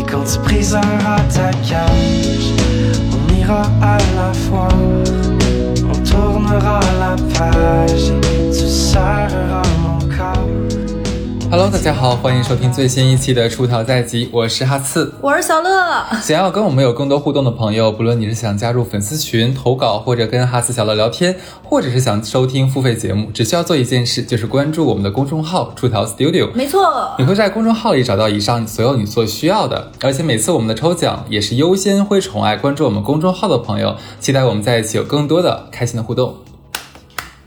Et quand tu briseras ta cage, on ira à la foire, on tournera la page tu serreras. Hello，大家好，欢迎收听最新一期的《出逃在即》，我是哈刺。我是小乐，想要跟我们有更多互动的朋友，不论你是想加入粉丝群投稿，或者跟哈刺小乐聊天，或者是想收听付费节目，只需要做一件事，就是关注我们的公众号“出逃 Studio”。没错你，会在公众号里找到以上所有你所需要的，而且每次我们的抽奖也是优先会宠爱关注我们公众号的朋友，期待我们在一起有更多的开心的互动。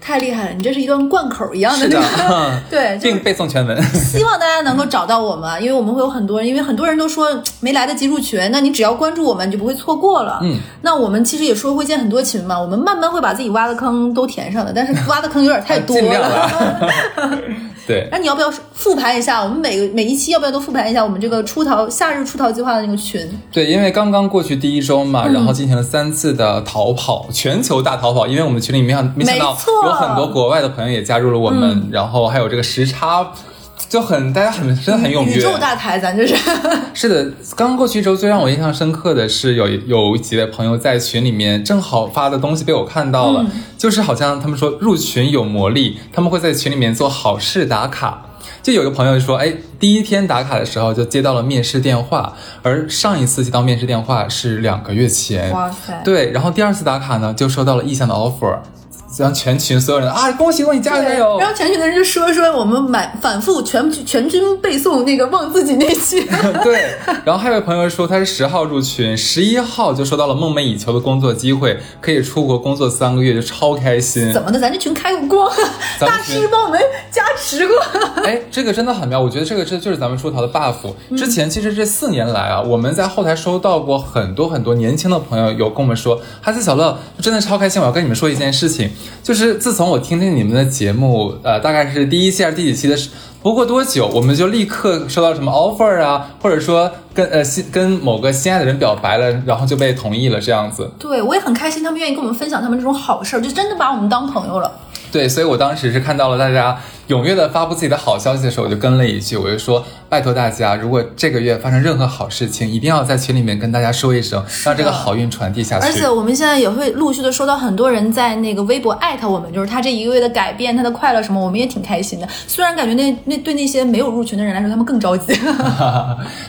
太厉害了！你这是一段贯口一样的 对，就并是背诵全文。希望大家能够找到我们，因为我们会有很多人，因为很多人都说没来得及入群，那你只要关注我们，你就不会错过了。嗯，那我们其实也说会建很多群嘛，我们慢慢会把自己挖的坑都填上的，但是挖的坑有点太多了。了。对，那你要不要复盘一下？我们每个每一期要不要都复盘一下我们这个出逃夏日出逃计划的那个群？对，因为刚刚过去第一周嘛，嗯然后进行了三次的逃跑，全球大逃跑。因为我们群里没想没想到有很多国外的朋友也加入了我们，然后还有这个时差，就很大家很真的很踊跃。宇宙大台，咱这是。是的，刚过去一周，最让我印象深刻的是有有几位朋友在群里面正好发的东西被我看到了，就是好像他们说入群有魔力，他们会在群里面做好事打卡。就有个朋友说，哎，第一天打卡的时候就接到了面试电话，而上一次接到面试电话是两个月前。哇塞对，然后第二次打卡呢，就收到了意向的 offer，让全群所有人啊，恭喜恭喜，加油加油！然后全群的人就说说我们买反复全全军背诵那个忘自己那期，对，然后还有朋友说他是十号入群，十一号就收到了梦寐以求的工作机会，可以出国工作三个月，就超开心怎。么的？咱这群开过光，大师帮我们加持过。哎，这个真的很妙，我觉得这个这就是咱们出逃的 buff。之前其实这四年来啊，我们在后台收到过很多很多年轻的朋友有跟我们说，哈斯小乐真的超开心，我要跟你们说一件事情，就是自从我听听你们的节目，呃，大概是第一期还是第几期的时。不过多久，我们就立刻收到什么 offer 啊，或者说跟呃心跟某个心爱的人表白了，然后就被同意了这样子。对，我也很开心，他们愿意跟我们分享他们这种好事儿，就真的把我们当朋友了。对，所以我当时是看到了大家踊跃的发布自己的好消息的时候，我就跟了一句，我就说拜托大家，如果这个月发生任何好事情，一定要在群里面跟大家说一声，让这个好运传递下去。而且我们现在也会陆续的收到很多人在那个微博艾特我们，就是他这一个月的改变，他的快乐什么，我们也挺开心的。虽然感觉那那对那些没有入群的人来说，他们更着急。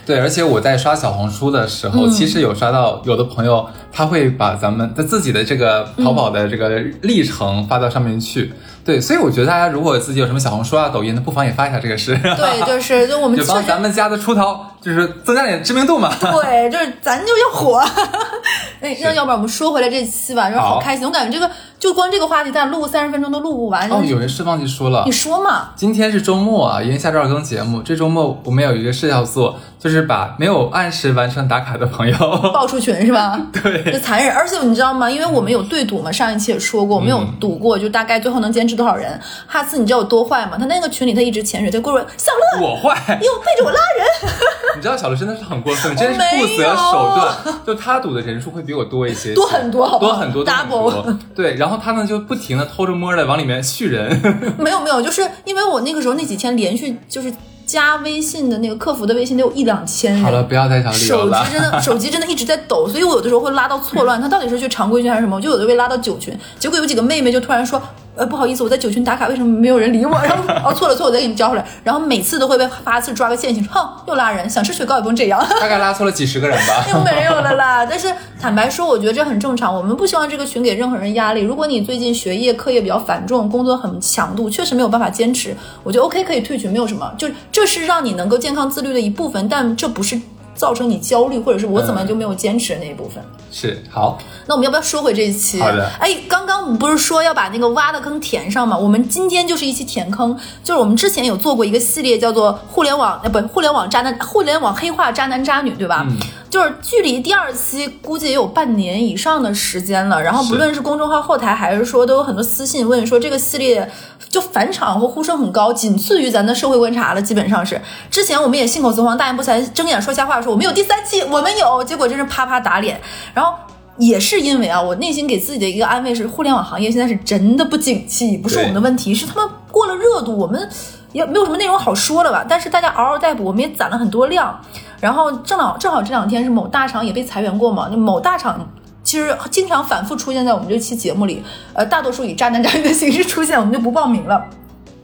对，而且我在刷小红书的时候，其实有刷到有的朋友他会把咱们的自己的这个淘宝的这个历程发到上面去。对，所以我觉得大家如果自己有什么小红书啊、抖音的，不妨也发一下这个事。对，就是就我们就帮咱们家的出逃，就是增加点知名度嘛。对，就是咱就要火。哎，那要不然我们说回来这期吧，就是好好开心。我感觉这个就光这个话题，咱录三十分钟都录不完。哦，有人是忘记说了你，说嘛？今天是周末啊，因为下周二更节目，这周末我们有一个事要做，就是把没有按时完成打卡的朋友，爆出群是吧？对就残忍。而且你知道吗？因为我们有对赌嘛，上一期也说过，我们有嗯赌过，就大概最后能坚持多少人。哈斯，你知道有多坏吗？他那个群里他一直潜水，他跟我说：“小乐，我坏。你又背着我拉人。你知道小乐真的是很过分，真是不择手段。就他赌的人数会比我多一些，多很多好不好多很多 Double 多。对，然后他呢就不停的偷着摸的往里面续人。”没有没有，就是因为我那个时候那几天连续就是加微信的那个客服的微信得有一两千人。好了，不要再想理由手机。真的，手机真的一直在抖，所以我有的时候会拉到错乱，他到底是去常规群还是什么？我就有的被拉到九群，结果有几个妹妹就突然说，呃，不好意思，我在九群打卡，为什么没有人理我？然后哦，错了错了，我再给你交回来。然后每次都会被发次抓个现行，哼，又拉人，想吃雪糕也不用这样。大概拉错了几十个人吧。又没有了啦。但是坦白说，我觉得这很正常。我们不希望这个群给任何人压力。如果你最近学业课业比较繁重，工作很强度，确实没有办法坚持，我觉得 OK 可以退群，没有什么。就是这是让你能够健康自律的一部分，但这不是造成你焦虑或者是我怎么就没有坚持的那一部分。是好，那我们要不要说回这一期？好的哎，刚刚我们不是说要把那个挖的坑填上吗？我们今天就是一期填坑，就是我们之前有做过一个系列，叫做“互联网”呃不，互联网渣男，互联网黑化渣男渣女，对吧？嗯就是距离第二期估计也有半年以上的时间了。然后不论是公众号后台，还是说都有很多私信问说这个系列就返场或呼声很高，仅次于咱的社会观察了，基本上是。之前我们也信口雌黄、大言不惭、睁眼说瞎话，说我们有第三期，我们有，结果真是啪啪打脸。然后也是因为啊，我内心给自己的一个安慰是，互联网行业现在是真的不景气，不是我们的问题，是他们过了热度，我们也没有什么内容好说了吧。但是大家嗷嗷待哺，我们也攒了很多量。然后正好正好这两天是某大厂也被裁员过嘛，那某大厂。其实经常反复出现在我们这期节目里，呃，大多数以渣男渣女的形式出现，我们就不报名了。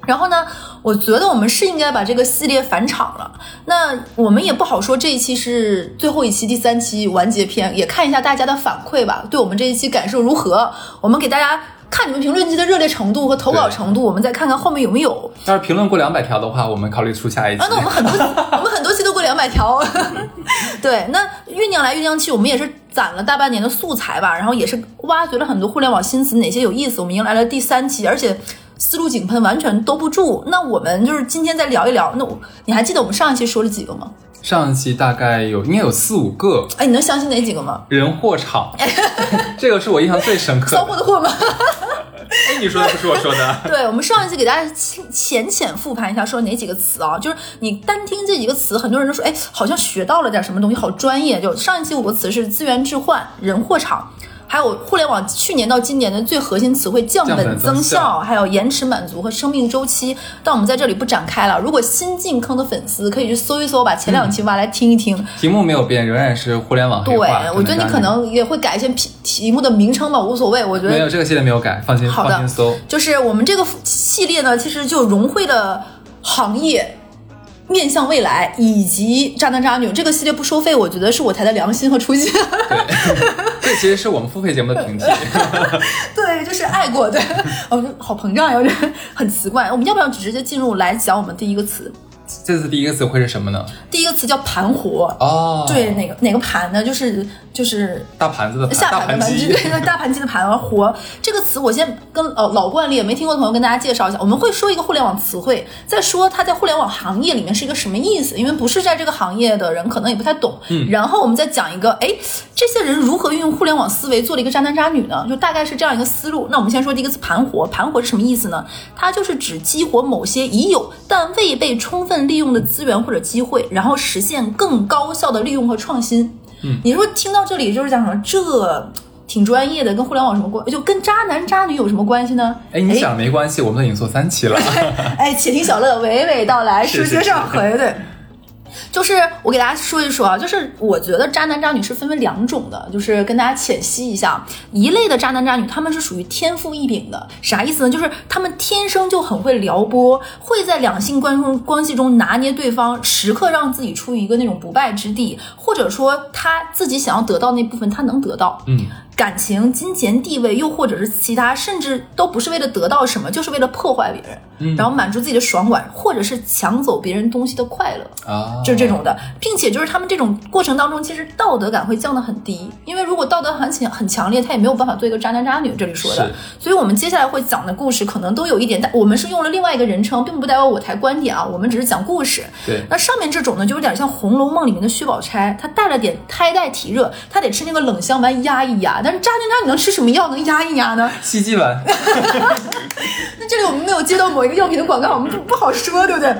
然后呢，我觉得我们是应该把这个系列返场了。那我们也不好说这一期是最后一期、第三期完结篇，也看一下大家的反馈吧，对我们这一期感受如何？我们给大家看你们评论区的热烈程度和投稿程度，我们再看看后面有没有。要是评论过两百条的话，我们考虑出下一期。啊，那我们很多 我们很多期都过两百条。对，那酝酿来酝酿去，我们也是攒了大半年的素材吧，然后也是挖掘了很多互联网新词，哪些有意思，我们迎来了第三期，而且。思路井喷，完全兜不住。那我们就是今天再聊一聊。那我你还记得我们上一期说了几个吗？上一期大概有应该有四五个。哎，你能想起哪几个吗？人货场，这个是我印象最深刻。骚货的货吗？你说的不是我说的。对，我们上一期给大家浅浅复盘一下，说哪几个词啊？就是你单听这几个词，很多人都说，哎，好像学到了点什么东西，好专业。就上一期五个词是资源置换、人货场。还有互联网去年到今年的最核心词汇降本增效，还有延迟满足和生命周期，但我们在这里不展开了。如果新进坑的粉丝可以去搜一搜，把前两期挖来听一听。题目没有变，仍然是互联网对，我觉得你可能也会改一些题题目的名称吧，无所谓。我觉得没有这个系列没有改，放心放心搜。就是我们这个系列呢，其实就融汇了行业。面向未来以及渣男渣女这个系列不收费，我觉得是我台的良心和初心。这其实是我们付费节目的平替。对，就是爱过的。哦，好膨胀，有点很奇怪。我们要不要直接进入来讲我们第一个词？这次第一个词会是什么呢？第一个词叫盘活哦。对，哪个哪个盘呢？就是就是大盘子的下盘的盘鸡，对，大盘鸡的盘而活这个词，我先跟呃老惯例没听过的朋友跟大家介绍一下。我们会说一个互联网词汇，再说它在互联网行业里面是一个什么意思，因为不是在这个行业的人可能也不太懂。嗯。然后我们再讲一个，哎，这些人如何运用互联网思维做了一个渣男渣女呢？就大概是这样一个思路。那我们先说第一个词盘活，盘活是什么意思呢？它就是指激活某些已有但未被充分利用的资源。或者机会，然后实现更高效的利用和创新。嗯，你说听到这里就是讲什么？这挺专业的，跟互联网什么关？就跟渣男渣女有什么关系呢？哎，你想没关系，我们都已经做三期了。哎，且听小乐娓娓道来，书接上回对。就是我给大家说一说啊，就是我觉得渣男渣女是分为两种的，就是跟大家浅析一下，一类的渣男渣女他们是属于天赋异禀的，啥意思呢？就是他们天生就很会撩拨，会在两性关中关系中拿捏对方，时刻让自己处于一个那种不败之地，或者说他自己想要得到那部分他能得到，嗯。感情、金钱、地位，又或者是其他，甚至都不是为了得到什么，就是为了破坏别人，然后满足自己的爽感，或者是抢走别人东西的快乐啊，就是这种的，并且就是他们这种过程当中，其实道德感会降得很低，因为如果道德很强很强烈，他也没有办法做一个渣男渣女。这里说的，所以我们接下来会讲的故事可能都有一点，但我们是用了另外一个人称，并不代表我台观点啊，我们只是讲故事。对，那上面这种呢，就有点像《红楼梦》里面的薛宝钗，她带了点胎带体热，她得吃那个冷香丸压一压。但是渣男渣女能吃什么药能压一压呢？西剂丸。那这里我们没有接到某一个药品的广告，我们不不好说，对不对？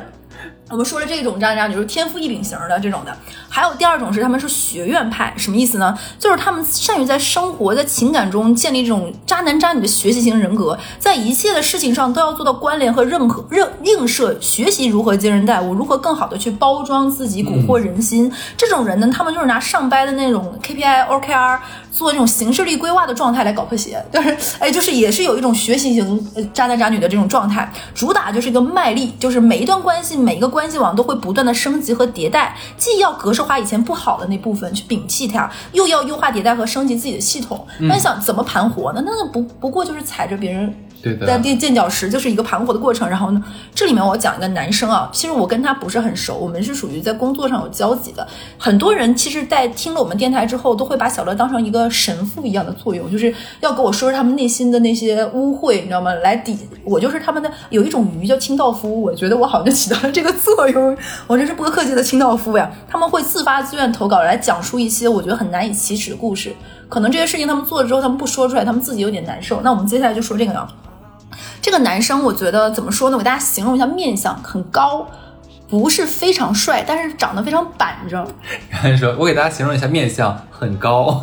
我们说了这种渣男渣女是天赋异禀型的这种的，还有第二种是他们是学院派，什么意思呢？就是他们善于在生活在情感中建立这种渣男渣女的学习型人格，在一切的事情上都要做到关联和认可、认映射，学习如何接人待物，如何更好的去包装自己，蛊惑人心。这种人呢，他们就是拿上班的那种 KPI、OKR 做那种形式力规划的状态来搞破鞋，但是哎，就是也是有一种学习型渣男渣女的这种状态，主打就是一个卖力，就是每一段关系每一个关。关系网都会不断的升级和迭代，既要格式化以前不好的那部分去摒弃它，又要优化迭代和升级自己的系统。那想怎么盘活呢？那不不过就是踩着别人。对的，垫垫脚石就是一个盘活的过程。然后呢，这里面我讲一个男生啊，其实我跟他不是很熟，我们是属于在工作上有交集的。很多人其实，在听了我们电台之后，都会把小乐当成一个神父一样的作用，就是要给我说说他们内心的那些污秽，你知道吗？来抵我就是他们的有一种鱼叫清道夫，我觉得我好像起到了这个作用。我这是播客界的清道夫呀。他们会自发自愿投稿来讲述一些我觉得很难以启齿的故事。可能这些事情他们做了之后，他们不说出来，他们自己有点难受。那我们接下来就说这个呢。这个男生，我觉得怎么说呢？我给大家形容一下面相，很高，不是非常帅，但是长得非常板正。然后说，我给大家形容一下面相，很高。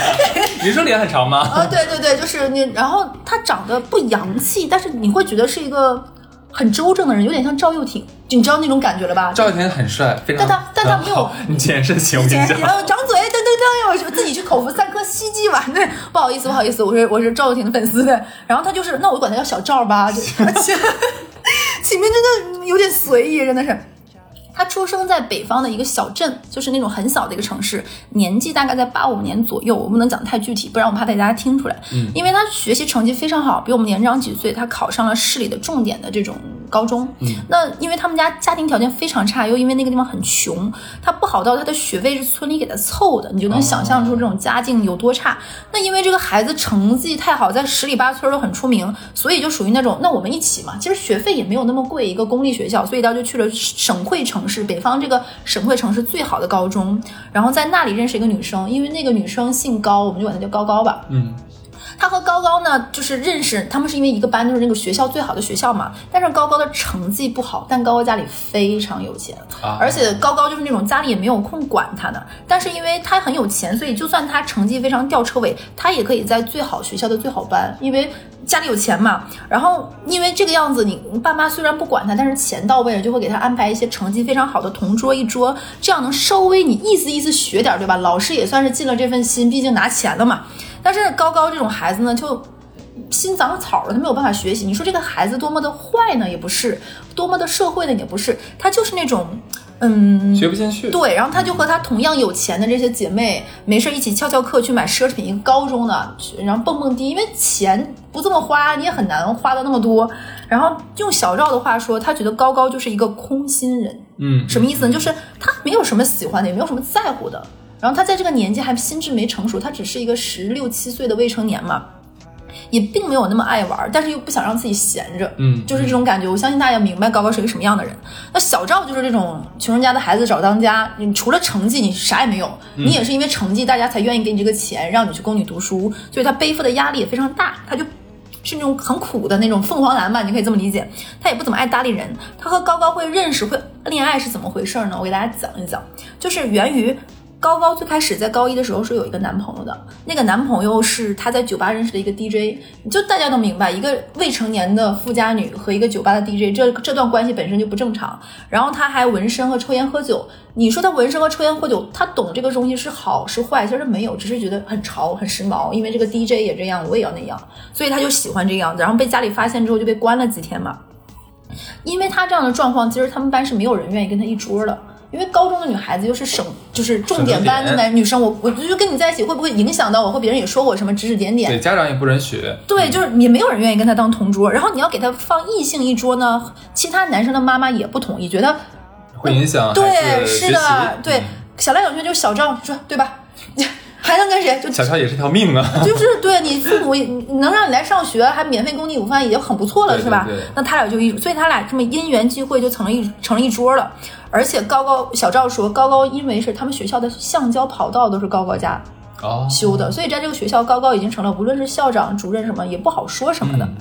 你说脸很长吗？啊，对对对，就是你。然后他长得不洋气，但是你会觉得是一个很周正的人，有点像赵又廷，你知道那种感觉了吧？赵又廷很帅，非常。但他但他没有你简直是，我跟你讲。然后张嘴，噔噔噔，我自己去口服三颗西剂丸。对，不好意思，不好意思，我是我是赵又廷的粉丝的。然后他就是，那我管他叫小赵吧。起名真的有点随意，真的是。他出生在北方的一个小镇，就是那种很小的一个城市，年纪大概在八五年左右，我不能讲太具体，不然我怕大家听出来。嗯，因为他学习成绩非常好，比我们年长几岁，他考上了市里的重点的这种高中。嗯，那因为他们家家庭条件非常差，又因为那个地方很穷，他不好到他的学费是村里给他凑的，你就能想象出这种家境有多差。那因为这个孩子成绩太好，在十里八村都很出名，所以就属于那种，那我们一起嘛。其实学费也没有那么贵，一个公立学校，所以他就去了省会城。是北方这个省会城市最好的高中，然后在那里认识一个女生，因为那个女生姓高，我们就管她叫高高吧。嗯，他和高高呢，就是认识，他们是因为一个班，就是那个学校最好的学校嘛。但是高高的成绩不好，但高高家里非常有钱，啊而且高高就是那种家里也没有空管他的，但是因为他很有钱，所以就算他成绩非常吊车尾，他也可以在最好学校的最好班，因为家里有钱嘛。然后因为这个样子，你爸妈虽然不管他，但是钱到位了，就会给他安排一些成绩非常好的同桌一桌，这样能稍微你意思意思学点，对吧？老师也算是尽了这份心，毕竟拿钱了嘛。但是高高这种孩子呢，就心长草了，他没有办法学习。你说这个孩子多么的坏呢？也不是，多么的社会呢？也不是，他就是那种，嗯，学不进去。对，然后他就和他同样有钱的这些姐妹，没事一起翘翘课去买奢侈品。一个高中的，然后蹦蹦迪，因为钱不这么花，你也很难花的那么多。然后用小赵的话说，他觉得高高就是一个空心人。嗯，什么意思呢？就是他没有什么喜欢的，也没有什么在乎的。然后他在这个年纪还心智没成熟，他只是一个十六七岁的未成年嘛，也并没有那么爱玩，但是又不想让自己闲着，嗯就是这种感觉。我相信大家明白高高是一个什么样的人。那小赵就是这种穷人家的孩子找当家，你除了成绩你啥也没有，你也是因为成绩大家才愿意给你这个钱，让你去供你读书，所以他背负的压力也非常大，他就。是那种很苦的那种凤凰男吧，你可以这么理解。他也不怎么爱搭理人。他和高高会认识、会恋爱是怎么回事呢？我给大家讲一讲，就是源于高高最开始在高一的时候是有一个男朋友的，那个男朋友是他在酒吧认识的一个 DJ，就大家都明白，一个未成年的富家女和一个酒吧的 DJ，这这段关系本身就不正常。然后他还纹身和抽烟喝酒，你说他纹身和抽烟喝酒，他懂这个东西是好是坏，其实没有，只是觉得很潮很时髦，因为这个 DJ 也这样，我也要那样，所以他就喜欢这个样子。然后被家里发现之后就被关了几天嘛。因为他这样的状况，其实他们班是没有人愿意跟他一桌的。因为高中的女孩子又是省就是重点班的男女生，我我就跟你在一起会不会影响到我？或别人也说我什么指指点点？对，家长也不允许。对，就是也没有人愿意跟他当同桌。然后你要给他放异性一桌呢，其他男生的妈妈也不同意，觉得会影响孩对，是的习，对。小来小去就是小赵，你说对吧？还能跟谁？就小乔也是条命啊。就是对你父母能让你来上学，还免费供你午饭，已经很不错了，对是吧？那他俩就一，所以他俩这么因缘际会就成了一成了一桌了。而且高高小赵说，高高因为是他们学校的橡胶跑道都是高高家哦，修的，所以在这个学校，高高已经成了无论是校长、主任什么也不好说什么的。嗯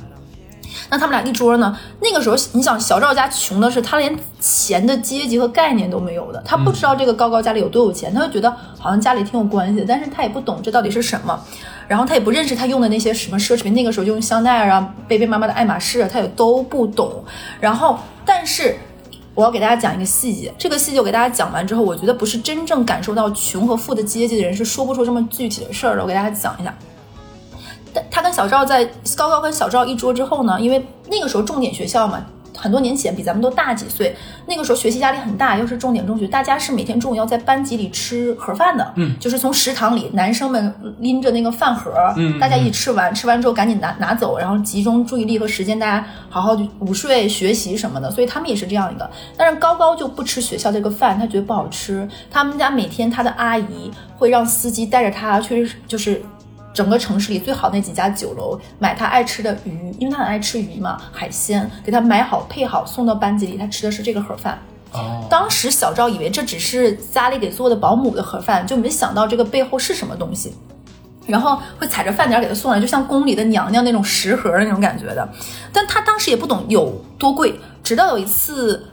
那他们俩一桌呢？那个时候，你想小赵家穷的是他连钱的阶级和概念都没有的，他不知道这个高高家里有多有钱，他就觉得好像家里挺有关系的，但是他也不懂这到底是什么，然后他也不认识他用的那些什么奢侈品，那个时候就用香奈儿啊、贝贝妈妈的爱马仕啊，他也都不懂。然后，但是我要给大家讲一个细节，这个细节我给大家讲完之后，我觉得不是真正感受到穷和富的阶级的人是说不出这么具体的事儿的。我给大家讲一下。但他跟小赵在高高跟小赵一桌之后呢，因为那个时候重点学校嘛，很多年前比咱们都大几岁，那个时候学习压力很大，又是重点中学，大家是每天中午要在班级里吃盒饭的，嗯，就是从食堂里男生们拎着那个饭盒，嗯大家一起吃完，吃完之后赶紧拿拿走，然后集中注意力和时间，大家好好地午睡学习什么的，所以他们也是这样一个。但是高高就不吃学校这个饭，他觉得不好吃。他们家每天他的阿姨会让司机带着他去，就是。整个城市里最好那几家酒楼买他爱吃的鱼，因为他很爱吃鱼嘛，海鲜给他买好配好送到班级里，他吃的是这个盒饭。哦，当时小赵以为这只是家里给做的保姆的盒饭，就没想到这个背后是什么东西。然后会踩着饭点儿给他送来，就像宫里的娘娘那种食盒的那种感觉的。但他当时也不懂有多贵，直到有一次，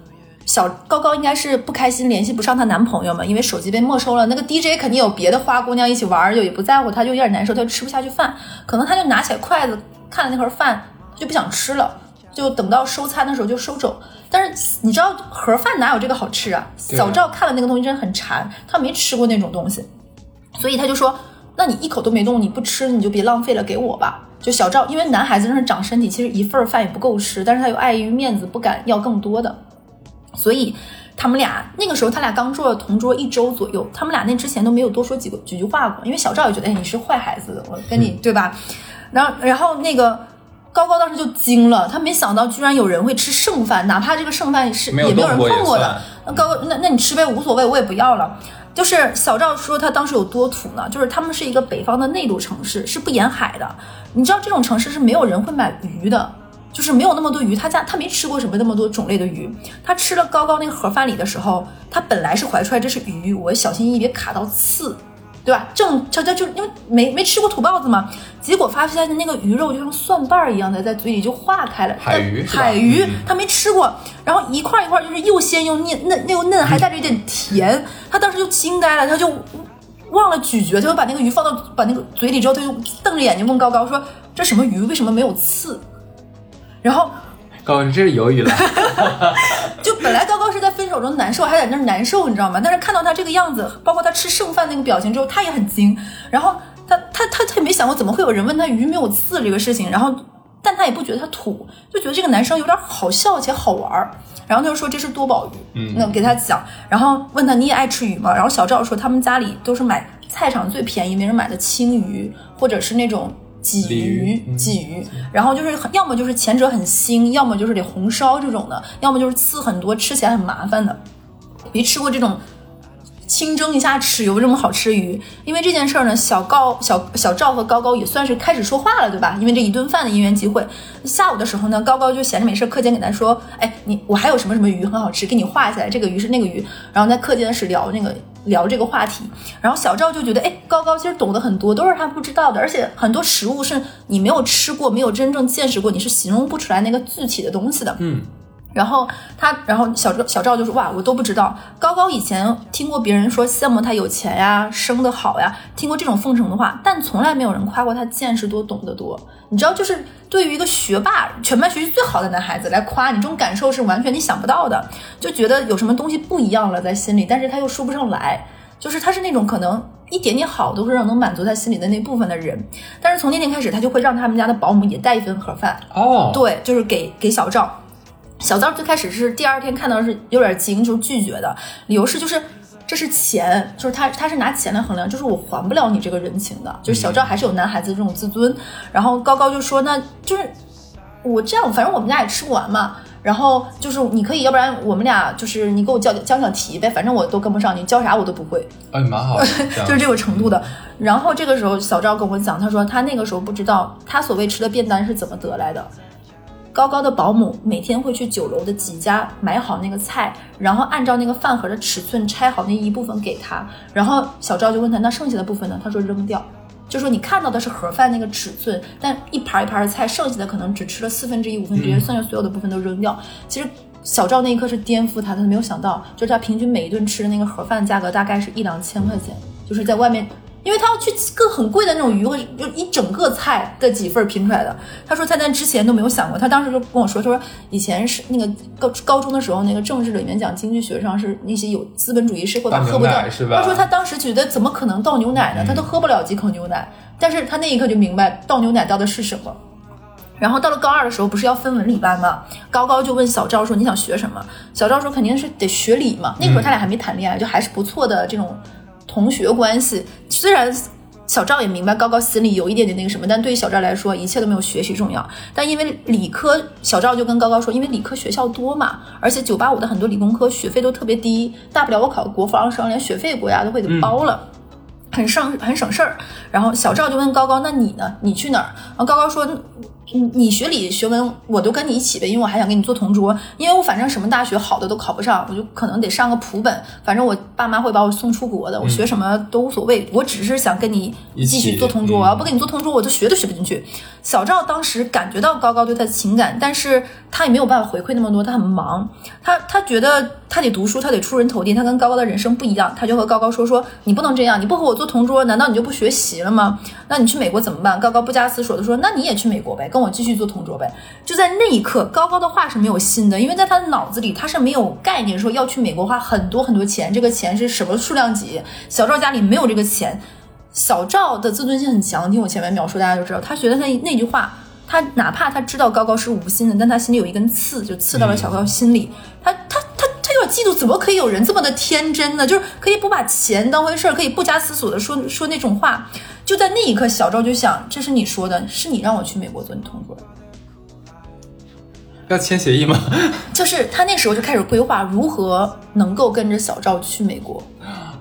小高高应该是不开心，联系不上她男朋友嘛，因为手机被没收了。那个 DJ 肯定有别的花姑娘一起玩儿，就也不在乎，她就有点难受，她就吃不下去饭，可能她就拿起来筷子看了那盒饭，就不想吃了。就等到收餐的时候就收走。但是你知道盒饭哪有这个好吃啊？小赵看了那个东西真的很馋，他没吃过那种东西，所以他就说：“那你一口都没动，你不吃你就别浪费了，给我吧。”就小赵，因为男孩子真是长身体，其实一份饭也不够吃，但是他又碍于面子不敢要更多的，所以他们俩那个时候他俩刚做了同桌一周左右，他们俩那之前都没有多说几个几句话过，因为小赵也觉得哎你是坏孩子，我跟你、对吧？然后然后那个。高高当时就惊了，他没想到居然有人会吃剩饭，哪怕这个剩饭是没也没有人碰过的。那高高，那那你吃呗，无所谓，我也不要了。就是小赵说他当时有多土呢？就是他们是一个北方的内陆城市，是不沿海的。你知道这种城市是没有人会买鱼的，就是没有那么多鱼。他家他没吃过什么那么多种类的鱼。他吃了高高那个盒饭里的时候，他本来是怀出来这是鱼，我小心翼翼别卡到刺。对吧？正他他就因为没没吃过土包子嘛，结果发现那个鱼肉就像蒜瓣儿一样的在嘴里就化开了。海鱼海鱼嗯他没吃过，然后一块一块就是又鲜又嫩嫩又嫩，还带着一点甜，他当时就惊呆了，他就忘了咀嚼，他就把那个鱼放到把那个嘴里之后，他就瞪着眼睛问高高说：“这什么鱼？为什么没有刺？”然后高高，你这是鱿鱼了。就本来高高是在分手中难受，还在那儿难受，你知道吗？但是看到他这个样子，包括他吃剩饭那个表情之后，他也很惊。然后他他他他也没想过怎么会有人问他鱼没有刺这个事情，然后但他也不觉得他土，就觉得这个男生有点好笑且好玩儿。然后他就说这是多宝鱼，嗯那给他讲，然后问他你也爱吃鱼吗？然后小赵说他们家里都是买菜场最便宜没人买的青鱼，或者是那种。鲫鱼鲫鱼，然后就是要么就是前者很腥，要么就是得红烧这种的，要么就是刺很多，吃起来很麻烦的。没吃过这种清蒸一下吃有这么好吃的鱼，因为这件事儿呢，小高、小小赵和高高也算是开始说话了，对吧？因为这一顿饭的因缘机会，下午的时候呢，高高就闲着没事，课间给他说，哎，你我还有什么什么鱼很好吃，给你画下来，这个鱼是那个鱼，然后在课间是聊那个聊这个话题，然后小赵就觉得，哎，高高其实懂得很多，都是他不知道的，而且很多食物是你没有吃过，没有真正见识过，你是形容不出来那个具体的东西的，嗯，然后他，然后小赵小赵就说：“哇，我都不知道。高高以前听过别人说羡慕他有钱呀，生得好呀，听过这种奉承的话，但从来没有人夸过他见识多，懂得多。你知道，就是对于一个学霸，全班学习最好的男孩子来夸你，这种感受是完全你想不到的，就觉得有什么东西不一样了在心里，但是他又说不上来。就是他是那种可能一点点好都是让能满足他心里的那部分的人，但是从那天开始，他就会让他们家的保姆也带一份盒饭，哦，对，就是给给小赵。小赵最开始是第二天看到是有点惊，就是拒绝的，理由是就是这是钱，就是他他是拿钱来衡量，就是我还不了你这个人情的。就是小赵还是有男孩子的这种自尊，然后高高就说那就是我这样，反正我们家也吃不完嘛。然后就是你可以，要不然我们俩就是你给我教教讲题呗，反正我都跟不上，你教啥我都不会。哎，蛮好的，就是这个程度的。然后这个时候，小赵跟我讲，他说他那个时候不知道他所谓吃的便当是怎么得来的。高高的保姆每天会去酒楼的几家买好那个菜，然后按照那个饭盒的尺寸拆好那一部分给他。然后小赵就问他，那剩下的部分呢？他说扔掉。就说你看到的是盒饭那个尺寸，但一盘一盘的菜，剩下的可能只吃了四分之一、五分之一，剩下所有的部分都扔掉。其实小赵那一刻是颠覆他的，他没有想到，就是他平均每一顿吃的那个盒饭价格大概是一两千块钱，就是在外面，因为他要去更很贵的那种鱼，或者就一整个菜的几份拼出来的。他说他在之前都没有想过，他当时就跟我说，他说以前是那个高高中的时候，那个政治里面讲经济学上是那些有资本主义社会吧，倒牛喝不掉。奶是吧他说他当时觉得怎么可能倒牛奶呢？他都喝不了几口牛奶，但是他那一刻就明白倒牛奶倒的是什么。然后到了高二的时候，不是要分文理班吗？高高就问小赵说：“你想学什么？”小赵说：“肯定是得学理嘛。”那会儿他俩还没谈恋爱，就还是不错的这种同学关系。虽然小赵也明白高高心里有一点点那个什么，但对于小赵来说，一切都没有学习重要。但因为理科，小赵就跟高高说：“因为理科学校多嘛，而且九八五的很多理工科学费都特别低，大不了我考个国防生，连学费国家都会给包了。很省很省事儿。然后小赵就问高高：“那你呢？你去哪儿？”然后高高说：“你你学理学文，我都跟你一起呗，因为我还想跟你做同桌。因为我反正什么大学好的都考不上，我就可能得上个普本。反正我爸妈会把我送出国的，我学什么都无所谓。我只是想跟你继续做同桌，嗯我要不跟你做同桌，我就学都学不进去。”小赵当时感觉到高高对他的情感，但是他也没有办法回馈那么多，他很忙，他他觉得他得读书，他得出人头地，他跟高高的人生不一样，他就和高高说说你不能这样，你不和我做同桌，难道你就不学习了吗？那你去美国怎么办？高高不加思索的说，那你也去美国呗，跟我我继续做同桌呗。就在那一刻，高高的话是没有信的，因为在他的脑子里他是没有概念说要去美国花很多很多钱，这个钱是什么数量级。小赵家里没有这个钱，小赵的自尊心很强，听我前面描述大家就知道，他觉得他那句话。他哪怕他知道高高是无心的，但他心里有一根刺，就刺到了小高心里。他他他他有点嫉妒，怎么可以有人这么的天真呢？就是可以不把钱当回事儿，可以不加思索的说说那种话。就在那一刻，小赵就想：这是你说的，是你让我去美国做你同桌。要签协议吗？就是他那时候就开始规划如何能够跟着小赵去美国。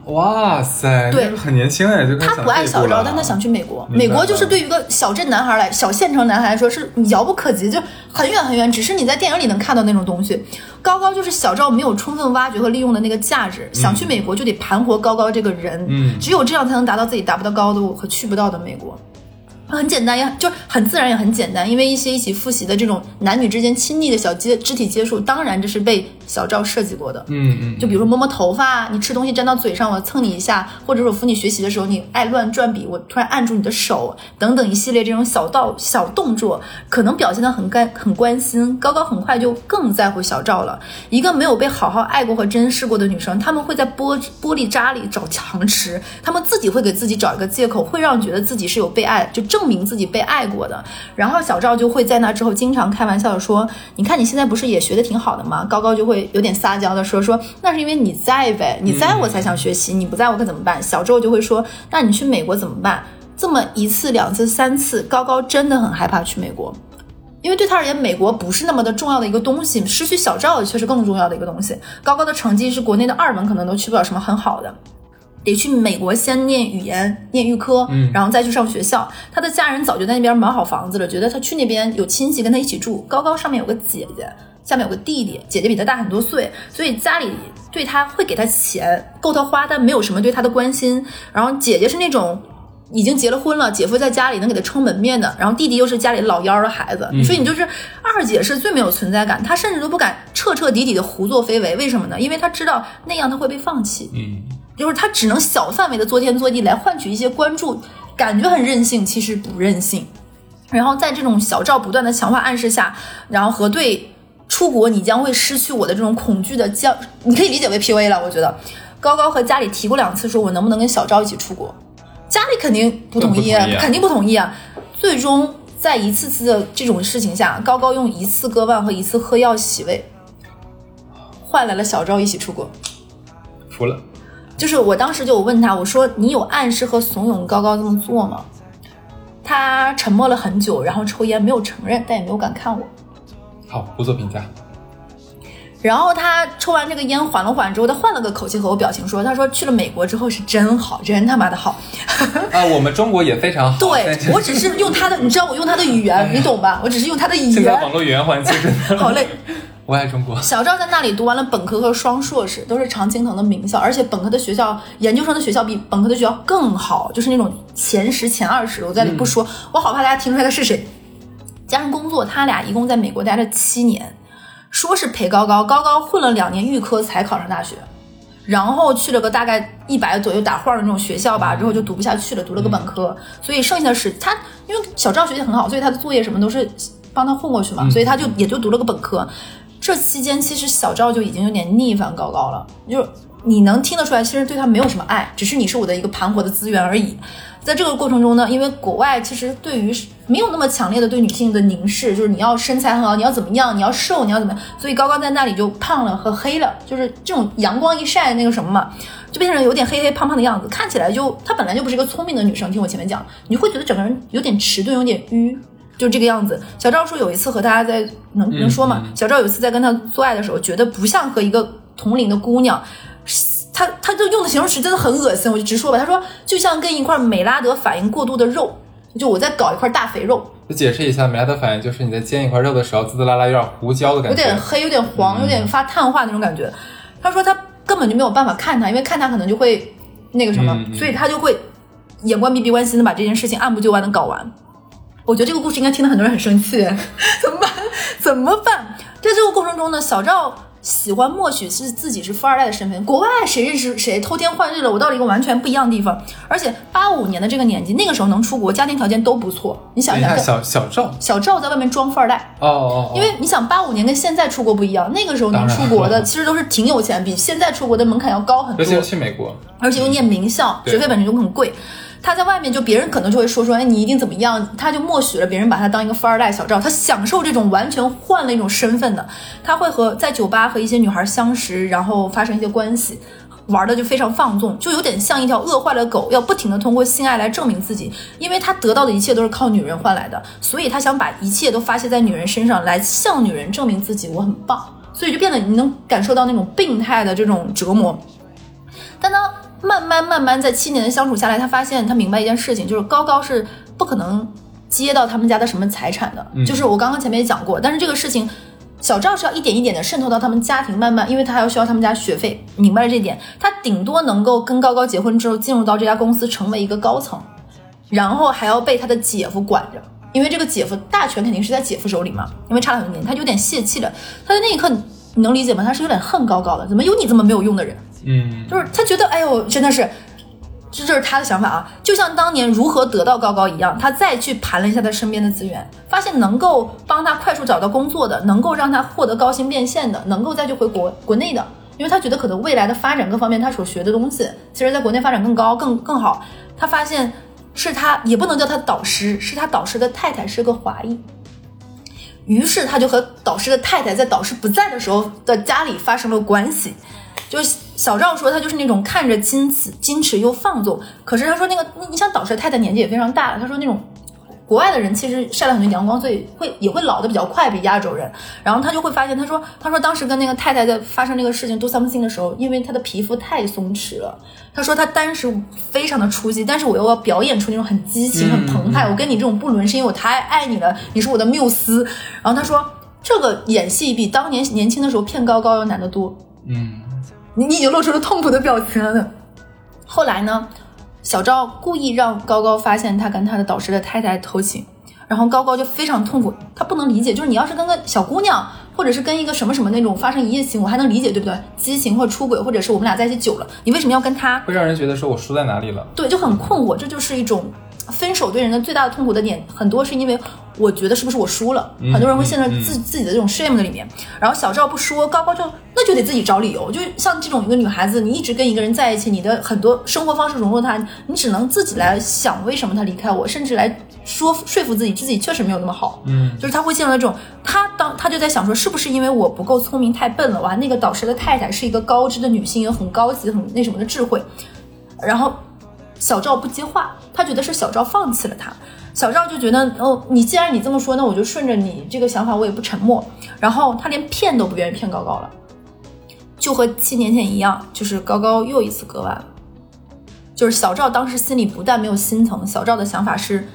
哇塞，对，很年轻哎，就他不爱小赵，但他想去美国。美国就是对于一个小镇男孩来，小县城男孩来说是遥不可及，就很远很远，只是你在电影里能看到那种东西。高高就是小赵没有充分挖掘和利用的那个价值，想去美国就得盘活高高这个人，嗯，只有这样才能达到自己达不到高度和去不到的美国。很简单，也就很自然，也很简单。因为一些一起复习的这种男女之间亲密的小接肢体接触，当然这是被小赵设计过的。嗯嗯，就比如说摸摸头发，你吃东西沾到嘴上，我蹭你一下，或者是我扶你学习的时候，你爱乱转笔，我突然按住你的手，等等一系列这种小道小动作，可能表现的很干很关心。高高很快就更在乎小赵了。一个没有被好好爱过和珍视过的女生，她们会在玻玻璃渣里找强吃，她们自己会给自己找一个借口，会让觉得自己是有被爱，就证。证明自己被爱过的，然后小赵就会在那之后经常开玩笑的说：“你看你现在不是也学的挺好的吗？”高高就会有点撒娇的说：“说那是因为你在呗，你在我才想学习，你不在我可怎么办？”小周就会说：“那你去美国怎么办？”这么一次、两次、三次，高高真的很害怕去美国，因为对他而言，美国不是那么的重要的一个东西，失去小赵却是更重要的一个东西。高高的成绩是国内的二本，可能都去不了什么很好的。得去美国先念语言，念预科，然后再去上学校。他的家人早就在那边买好房子了，觉得他去那边有亲戚跟他一起住。高高上面有个姐姐，下面有个弟弟，姐姐比他大很多岁，所以家里对他会给他钱够他花，但没有什么对他的关心。然后姐姐是那种已经结了婚了，姐夫在家里能给他撑门面的，然后弟弟又是家里老幺的孩子，所以你就是二姐是最没有存在感，她甚至都不敢彻彻底底的胡作非为。为什么呢？因为她知道那样她会被放弃。嗯。就是她只能小范围的作天作地来换取一些关注，感觉很任性，其实不任性。然后在这种小赵不断的强化暗示下，然后和对出国你将会失去我的这种恐惧的将，你可以理解为 P u a 了。我觉得高高和家里提过两次，说我能不能跟小赵一起出国，家里肯定不同意，肯定不同意啊。最终在一次次的这种事情下，高高用一次割腕和一次喝药洗胃，换来了小赵一起出国，服了。就是我当时就问他，我说你有暗示和怂恿高高这么做吗？他沉默了很久，然后抽烟没有承认，但也没有敢看我。好，不做评价。然后他抽完这个烟缓了缓之后，他换了个口气和我表情说：“他说去了美国之后是真好，真他妈的好。”啊，我们中国也非常好。对我只是用他的，你知道我用他的语言，你懂吧？我只是用他的语言。现在网络语言环境好累。我爱中国。小赵在那里读完了本科和双硕士，都是常青藤的名校，而且本科的学校、研究生的学校比本科的学校更好，就是那种前十、前二十。我在里不说，我好怕大家听出来他是谁。加上工作，他俩一共在美国待了七年，说是陪高高，高高混了两年预科才考上大学，然后去了个大概一百左右打晃的那种学校吧，之后就读不下去了，读了个本科。所以剩下的时他，因为小赵学习很好，所以他的作业什么都是帮他混过去嘛，所以他就也就读了个本科。这期间，其实小赵就已经有点逆反高高了，就是你能听得出来，其实对他没有什么爱，只是你是我的一个盘活的资源而已。在这个过程中呢，因为国外其实对于没有那么强烈的对女性的凝视，就是你要身材很好，你要怎么样，你要瘦，你要怎么样，所以高高在那里就胖了和黑了，就是这种阳光一晒那个什么嘛，就变成有点黑黑胖胖的样子，看起来就她本来就不是一个聪明的女生，听我前面讲，你会觉得整个人有点迟钝，有点迂。就这个样子。小赵说有一次和大家在能能说吗？小赵有一次在跟他做爱的时候，觉得不像和一个同龄的姑娘，他他就用的形容词真的很恶心，我就直说吧。他说就像跟一块美拉德反应过度的肉，就我在搞一块大肥肉。就解释一下，美拉德反应就是你在煎一块肉的时候，滋滋啦啦有点胡椒的感觉，有点黑，有点黄，有点发碳化那种感觉。他说他根本就没有办法看他，因为看他可能就会那个什么，所以他就会眼观鼻，鼻观心的把这件事情按部就班的搞完。我觉得这个故事应该听得很多人很生气，怎么办？怎么办？在这个过程中呢，小赵喜欢默许是自己是富二代的身份。国外谁认识谁，偷天换日了，我到了一个完全不一样的地方。而且八五年的这个年纪，那个时候能出国，家庭条件都不错。你想一想，小小赵，小赵在外面装富二代，哦哦，哦因为你想八五年跟现在出国不一样，那个时候能出国的其实都是挺有钱，比现在出国的门槛要高很多尤其。是去美国，而且又念名校，学费本身就很贵。他在外面就别人可能就会说说，哎，你一定怎么样？他就默许了别人把他当一个富二代小赵，他享受这种完全换了一种身份的。他会和在酒吧和一些女孩相识，然后发生一些关系，玩的就非常放纵，就有点像一条饿坏了狗，要不停的通过性爱来证明自己，因为他得到的一切都是靠女人换来的，所以他想把一切都发泄在女人身上，来向女人证明自己我很棒，所以就变得你能感受到那种病态的这种折磨。但当慢慢慢慢在七年的相处下来，他发现他明白一件事情，就是高高是不可能接到他们家的什么财产的，嗯就是我刚刚前面也讲过，但是这个事情。小赵是要一点一点的渗透到他们家庭，慢慢，因为他还要需要他们家学费，明白了这一点，他顶多能够跟高高结婚之后进入到这家公司成为一个高层，然后还要被他的姐夫管着，因为这个姐夫大权肯定是在姐夫手里嘛，因为差了很多年，他有点泄气了。他在那一刻，你能理解吗？他是有点恨高高的，怎么有你这么没有用的人？嗯，就是他觉得，哎呦，真的是，这这是他的想法啊。就像当年如何得到高高一样，他再去盘了一下他身边的资源，发现能够帮他快速找到工作的，能够让他获得高薪变现的，能够再去回国国内的，因为他觉得可能未来的发展各方面他所学的东西，其实在国内发展更高更更好。他发现是他也不能叫他导师，是他导师的太太是个华裔。于是他就和导师的太太在导师不在的时候的家里发生了关系。就小赵说他就是那种看着矜持、矜持又放纵，可是他说那个你你想导师的太太年纪也非常大了，他说那种国外的人其实晒了很多阳光，所以会也会老的比较快，比亚洲人。然后他就会发现，他说他说当时跟那个太太在发生这个事情 do something 的时候，因为他的皮肤太松弛了，他说他当时非常的出戏，但是我又要表演出那种很激情、很澎湃，我跟你这种不伦是因为我太爱你了，你是我的缪斯。然后他说这个演戏比当年年轻的时候骗高高要难得多。嗯，你你已经露出了痛苦的表情了。后来呢，小赵故意让高高发现他跟他的导师的太太偷情，然后高高就非常痛苦，他不能理解，就是你要是跟个小姑娘，或者是跟一个什么什么那种发生一夜情，我还能理解，对不对？激情或出轨，或者是我们俩在一起久了，你为什么要跟他？会让人觉得说我输在哪里了。对，就很困惑，这就是一种分手对人的最大的痛苦的点，很多是因为我觉得是不是我输了，很多人会陷在自、自己的这种 shame 的里面。然后小赵不说，高高就那就得自己找理由。就像这种一个女孩子，你一直跟一个人在一起，你的很多生活方式融入他，你只能自己来想为什么他离开我，甚至来说说服自己自己确实没有那么好。嗯，就是他会陷入那种，他当他就在想说，是不是因为我不够聪明太笨了？哇，那个导师的太太是一个高知的女性，有很高级、很那什么的智慧，然后小赵不接话，他觉得是小赵放弃了他。小赵就觉得，哦，你既然你这么说，那我就顺着你这个想法，我也不沉默。然后他连骗都不愿意骗高高了，就和七年前一样，就是高高又一次割腕。就是小赵当时心里不但没有心疼，小赵的想法是，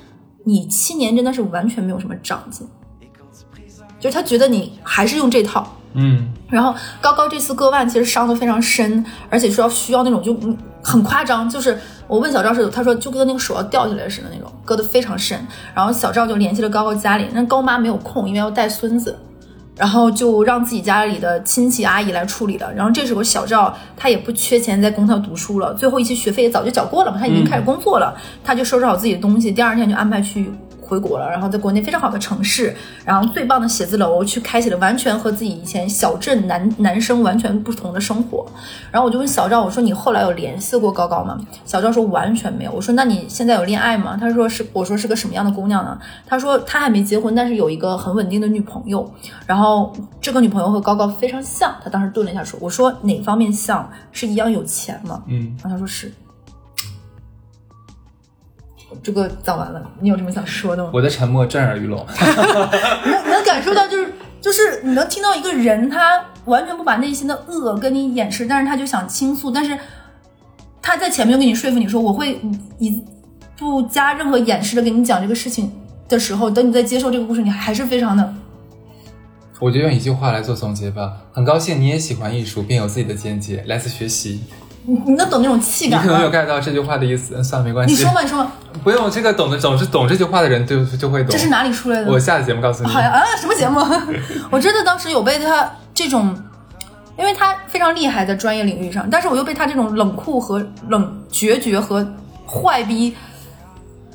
你七年真的是完全没有什么长进，就是他觉得你还是用这套，嗯，然后高高这次割腕其实伤的非常深，而且说要需要那种就嗯很夸张，就是我问小赵是，他说就跟那个手要掉下来似的那种，割的非常深。然后小赵就联系了高高家里，那高妈没有空，因为要带孙子，然后就让自己家里的亲戚阿姨来处理的。然后这时候小赵他也不缺钱在供他读书了，最后一期学费也早就缴过了嘛，他已经开始工作了，他就收拾好自己的东西，第二天就安排去。回国了，然后在国内非常好的城市，然后最棒的写字楼，去开启了完全和自己以前小镇男男生完全不同的生活。然后我就问小赵，我说你后来有联系过高高吗？小赵说完全没有。我说那你现在有恋爱吗？他说是。我说是个什么样的姑娘呢？他说他还没结婚，但是有一个很稳定的女朋友。然后这个女朋友和高高非常像。他当时顿了一下说，我说哪方面像？是一样有钱吗？嗯，然后他说是。这个讲完了，你有什么想说的吗？我的沉默震耳欲聋。你能你能感受到，就是就是你能听到一个人，他完全不把内心的恶跟你掩饰，但是他就想倾诉，但是他在前面就跟你说服你说，我会以不加任何掩饰的跟你讲这个事情的时候，等你在接受这个故事，你还是非常的我就用一句话来做总结吧。很高兴你也喜欢艺术，并有自己的见解，来自学习。你你能懂那种气感你可能没有吗？get 到这句话的意思，嗯算了，没关系。你说吧，你说吧，不用这个懂的总是懂这句话的人就就会懂。这是哪里出来的？我下次节目告诉你。好呀啊，什么节目？我真的当时有被他这种因为他非常厉害在专业领域上，但是我又被他这种冷酷和冷决绝和坏逼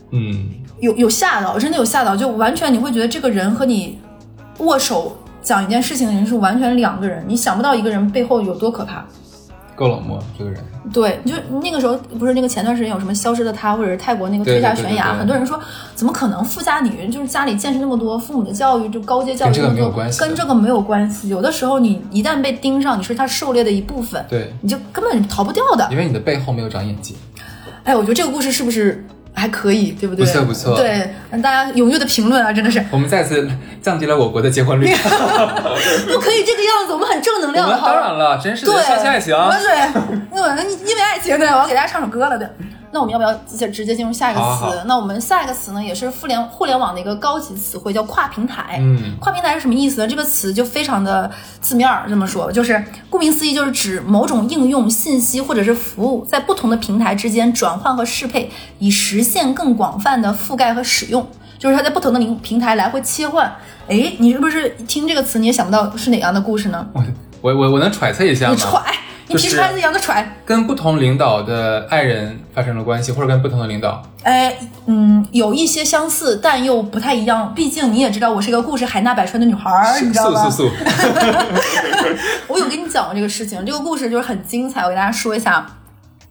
嗯，有有吓到，真的有吓到，就完全你会觉得这个人和你握手讲一件事情的人是完全两个人，你想不到一个人背后有多可怕。够冷漠这个人。对，就那个时候不是那个前段时间有什么消失的她，或者是泰国那个推下悬崖，很多人说怎么可能富家女人就是家里见识那么多，父母的教育就高阶教育跟这个没有关系跟这个没有关系。有的时候你一旦被盯上，你是他狩猎的一部分，对，你就根本逃不掉的。因为你的背后没有长眼睛。哎，我觉得这个故事是不是还可以，对不对？不错不错对，让大家踊跃的评论啊，真的是我们再次降低了我国的结婚率。不可以这个样子，我们很正能量？当然了，真是相信爱情。对，那因为爱情，对，我要给大家唱首歌了，对。那我们要不要直接直接进入下一个词？好好好那我们下一个词呢，也是互联互联网的一个高级词汇，叫跨平台。嗯跨平台是什么意思呢？这个词就非常的字面儿这么说，就是顾名思义，就是指某种应用、信息或者是服务在不同的平台之间转换和适配，以实现更广泛的覆盖和使用。就是它在不同的平平台来回切换。哎，你是不是听这个词你也想不到是哪样的故事呢？我我我我能揣测一下吗？你揣，你就是皮揣子一样的揣。跟不同领导的爱人发生了关系，或者跟不同的领导，哎，嗯，有一些相似，但又不太一样。毕竟你也知道，我是一个故事海纳百川的女孩儿，你知道吧？素素素，我有跟你讲过这个事情，这个故事就是很精彩，我给大家说一下。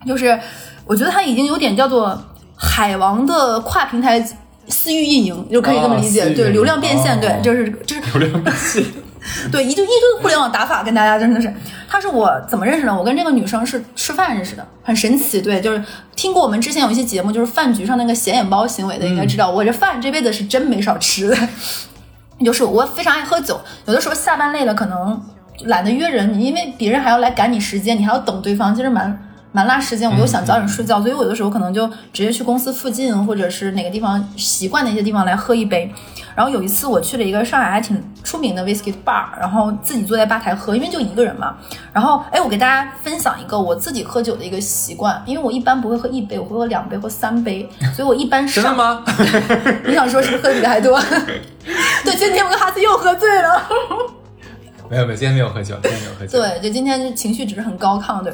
就是我觉得它已经有点叫做海王的跨平台私域运营，就可以这么理解。对，流量变现，哦对，就是就是流量变现。对，一对一堆互联网打法跟大家真的是，他是我怎么认识的？我跟这个女生是吃饭认识的，很神奇。对，就是听过我们之前有一期节目，就是饭局上那个显眼包行为的，应该知道，我这饭这辈子是真没少吃的。就是我非常爱喝酒，有的时候下班累了，可能懒得约人，你因为别人还要来赶你时间，你还要等对方，其实蛮蛮拉时间。我又想早点睡觉，所以我有的时候可能就直接去公司附近或者是哪个地方习惯的一些地方来喝一杯。然后有一次我去了一个上海还挺出名的 whisky bar，然后自己坐在吧台喝，因为就一个人嘛。然后哎，我给大家分享一个我自己喝酒的一个习惯，因为我一般不会喝一杯，我会喝两杯或三杯，所以我一般上 真的吗？你想说是不是喝的比他还多？对，今天我跟哈斯又喝醉了。没有没有，今天没有喝酒，今天没有喝酒。对，就今天情绪只是很高亢，对。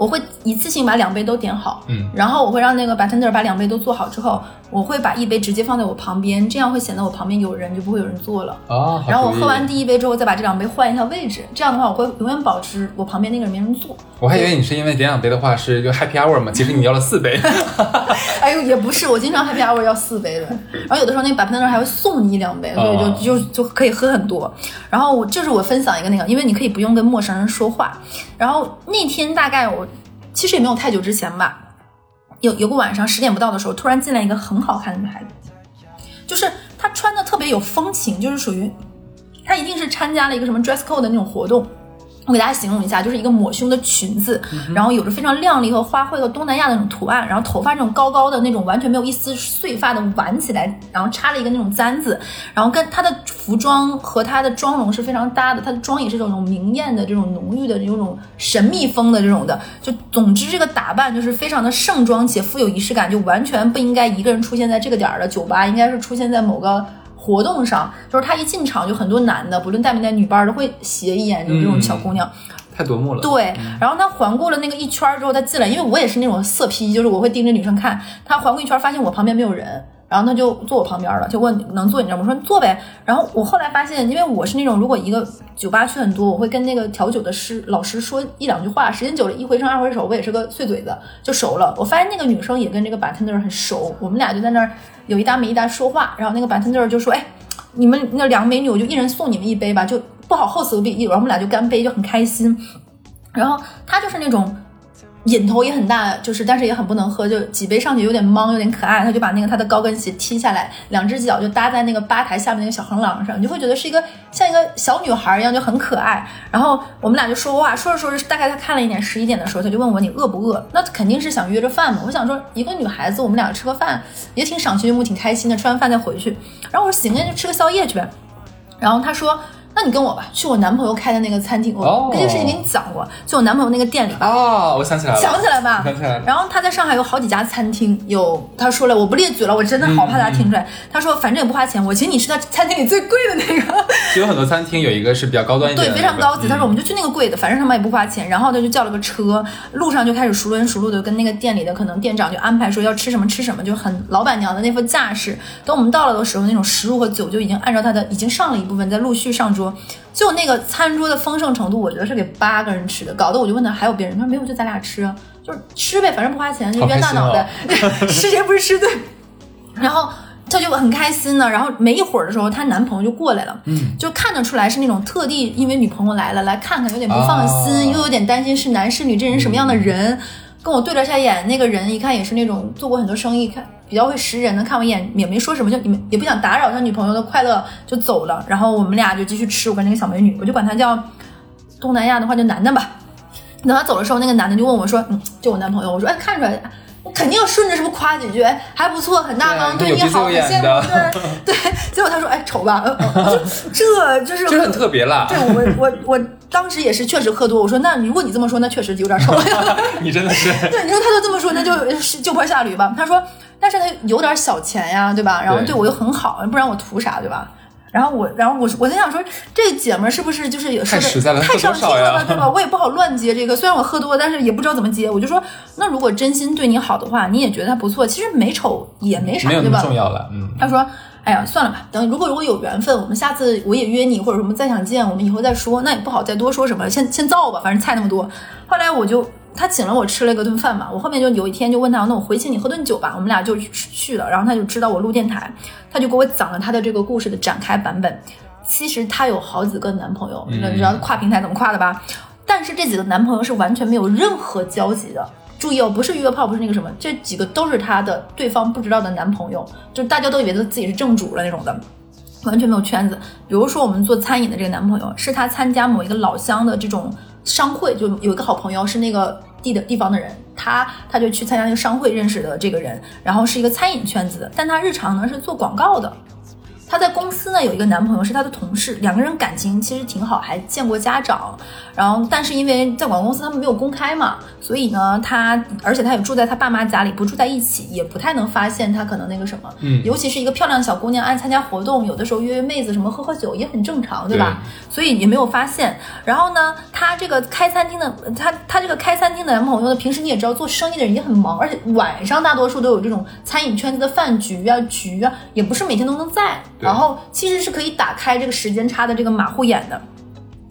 我会一次性把两杯都点好，嗯。然后我会让那个 bartender 把两杯都做好之后，我会把一杯直接放在我旁边，这样会显得我旁边有人，就不会有人坐了。啊，然后我喝完第一杯之后，再把这两杯换一下位置，这样的话我会永远保持我旁边那个人没人坐。我还以为你是因为点两杯的话是就 happy hour 嘛，其实你要了四杯。哎呦，也不是，我经常 happy hour 要四杯的，然后有的时候那个 bartender 还会送你一两杯，所以哦就就就可以喝很多。然后我这是我分享一个那个，因为你可以不用跟陌生人说话。然后那天大概我其实也没有太久之前吧，有有个晚上十点不到的时候，突然进来一个很好看的女孩子，就是她穿的特别有风情，就是属于她一定是参加了一个什么 dress code 的那种活动。我给大家形容一下，就是一个抹胸的裙子，然后有着非常亮丽和花卉和东南亚的那种图案，然后头发这种高高的那种完全没有一丝碎发的挽起来，然后插了一个那种簪子，然后跟她的服装和她的妆容是非常搭的，她的妆也是这种明艳的这种浓郁的这种神秘风的这种的，就总之这个打扮就是非常的盛装且富有仪式感，就完全不应该一个人出现在这个点儿的酒吧，应该是出现在某个。活动上，就是他一进场就很多男的，不论带没带女伴儿，都会斜一眼，就这种小姑娘。太夺目了。对，然后他环顾了那个一圈儿之后，他进来，因为我也是那种色批，就是我会盯着女生看。他环顾一圈儿，发现我旁边没有人，然后他就坐我旁边了，就问能坐你这儿吗？我说你坐呗。然后我后来发现，因为我是那种如果一个酒吧去很多，我会跟那个调酒的师老师说一两句话，时间久了，一回生二回熟，我也是个碎嘴子，就熟了。我发现那个女生也跟这个 bartender 很熟，我们俩就在那儿有一搭没一搭说话，然后那个 bartender 就说，哎。你们那两个美女，我就一人送你们一杯吧，就不好后死不一，然后我们俩就干杯，就很开心。然后他就是那种瘾头也很大，就是但是也很不能喝，就几杯上去有点懵，有点可爱，他就把那个他的高跟鞋踢下来，两只脚就搭在那个吧台下面那个小横廊上，你就会觉得是一个像一个小女孩一样，就很可爱。然后我们俩就说话，说着说着，大概他看了一点，十一点的时候，他就问我你饿不饿？那肯定是想约着饭嘛。我想说一个女孩子，我们俩吃个饭也挺赏心悦目，挺开心的，吃完饭再回去。然后我说行，那就吃个宵夜去呗。然后他说。那那你跟我吧，去我男朋友开的那个餐厅。哦我这个事情给你讲过，去我男朋友那个店里吧。哦，我想起来了，想起来吧，想起来了然后他在上海有好几家餐厅，有他说了，我不列举了，我真的好怕他听出嗯来。他说反正也不花钱，我请你吃他餐厅里最贵的那个。有很多餐厅有一个是比较高端一点对，非常高级。他说我们们就去那个贵的，反正他们也不花钱。然后他就叫了个车，路上就开始熟轮熟路的跟那个店里的可能店长就安排说要吃什么吃什么，就很老板娘的那副架势。等我们到了的时候，那种食物和酒就已经按照他的已经上了一部分，在陆续上桌。就那个餐桌的丰盛程度，我觉得是给八个人吃的，搞得我就问他还有别人，他说没有，就咱俩吃啊，就是吃呗，反正不花钱，就冤大脑袋，吃谁不是吃对。然后她就很开心呢，然后没一会儿的时候，她男朋友就过来了，嗯，就看得出来是那种特地因为女朋友来了来看看，有点不放心，啊。又有点担心是男是女，这人什么样的人。跟我对了下眼，那个人一看也是那种做过很多生意，看比较会识人的，看我一眼也没说什么，就你们也不想打扰他女朋友的快乐，就走了。然后我们俩就继续吃，我跟那个小美女，我就管她叫东南亚的话就楠楠吧。等他走的时候，那个男的就问我说：“嗯，就我男朋友。”我说：“哎，看出来，我肯定要顺着是不是夸几句？哎，还不错，很大方，对对你好，很羡慕。对对。结果他说：“哎，丑吧？”呃 呃我说这就是就是很特别啦。对我我我当时也是确实喝多，我说那如果你这么说，那确实有点丑。你真的是对，你说他就这么说，那就是就坡下驴吧。他说，但是他有点小钱呀，对吧？然后对对我又很好，不然我图啥，对吧？然后我，然后我我在想说，这姐们儿是不是就是也说的太实在了太上心了呢，对吧？我也不好乱接这个，虽然我喝多，但是也不知道怎么接。我就说，那如果真心对你好的话，你也觉得他不错，其实美丑也没啥，没对吧？重要了，嗯。他说：“哎呀，算了吧，等如果如果有缘分，我们下次我也约你，或者什么再想见，我们以后再说。那也不好再多说什么，先先造吧，反正菜那么多。后来我就他请了我吃了一个顿饭嘛，我后面就有一天就问他，那我回请你喝顿酒吧，我们俩就去了。然后他就知道我录电台，他就给我讲了他的这个故事的展开版本。其实他有好几个男朋友，你知道跨平台怎么跨的吧？但是这几个男朋友是完全没有任何交集的。注意哦，不是约炮，不是那个什么，这几个都是她的对方不知道的男朋友，就大家都以为他自己是正主了那种的，完全没有圈子。比如说我们做餐饮的这个男朋友，是他参加某一个老乡的这种商会，就有一个好朋友是那个地的地方的人，他他就去参加那个商会认识的这个人，然后是一个餐饮圈子的，但他日常呢是做广告的。她在公司呢有一个男朋友是她的同事，两个人感情其实挺好，还见过家长。然后，但是因为在广告公司他们没有公开嘛，所以呢，她而且她也住在她爸妈家里，不住在一起，也不太能发现她可能那个什么。嗯尤其是一个漂亮的小姑娘，爱参加活动，有的时候约约妹子什么喝喝酒也很正常，对吧？所以也没有发现。然后呢，她这个开餐厅的，她她这个开餐厅的男朋友呢，平时你也知道，做生意的人也很忙，而且晚上大多数都有这种餐饮圈子的饭局啊、局啊，也不是每天都能在。然后其实是可以打开这个时间差的这个马虎眼的。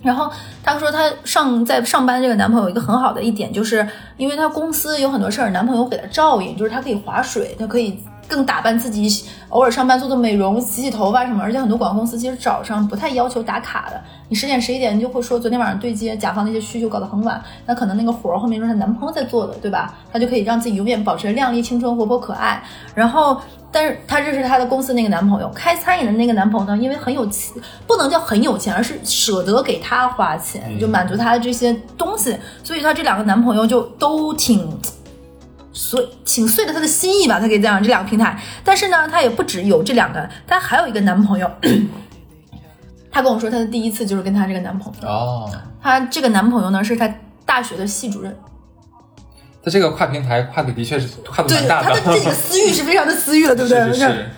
然后她说，她上在上班这个男朋友一个很好的一点，就是因为她公司有很多事儿，男朋友给她照应，就是她可以划水，她可以更打扮自己，偶尔上班做做美容、洗洗头发什么。而且很多广告公司其实早上不太要求打卡的，你十点十一点你就会说昨天晚上对接甲方那些需求搞得很晚，那可能那个活后面就是她男朋友在做的，对吧？她就可以让自己永远保持靓丽、青春、活泼、可爱。然后，但是她认识她的公司那个男朋友，开餐饮的那个男朋友呢，因为很有钱，不能叫很有钱，而是舍得给她花钱，就满足她的这些东西，所以她这两个男朋友就都挺。所挺碎了他的心意吧，他可以这样这两个平台。但是呢，他也不只有这两个，他还有一个男朋友。她跟我说，她的第一次就是跟她这个男朋友。哦，她这个男朋友呢，是她大学的系主任。他这个跨平台跨的的确是跨的对，蛮大她的这个私欲是非常的私欲了，对不对？是是是，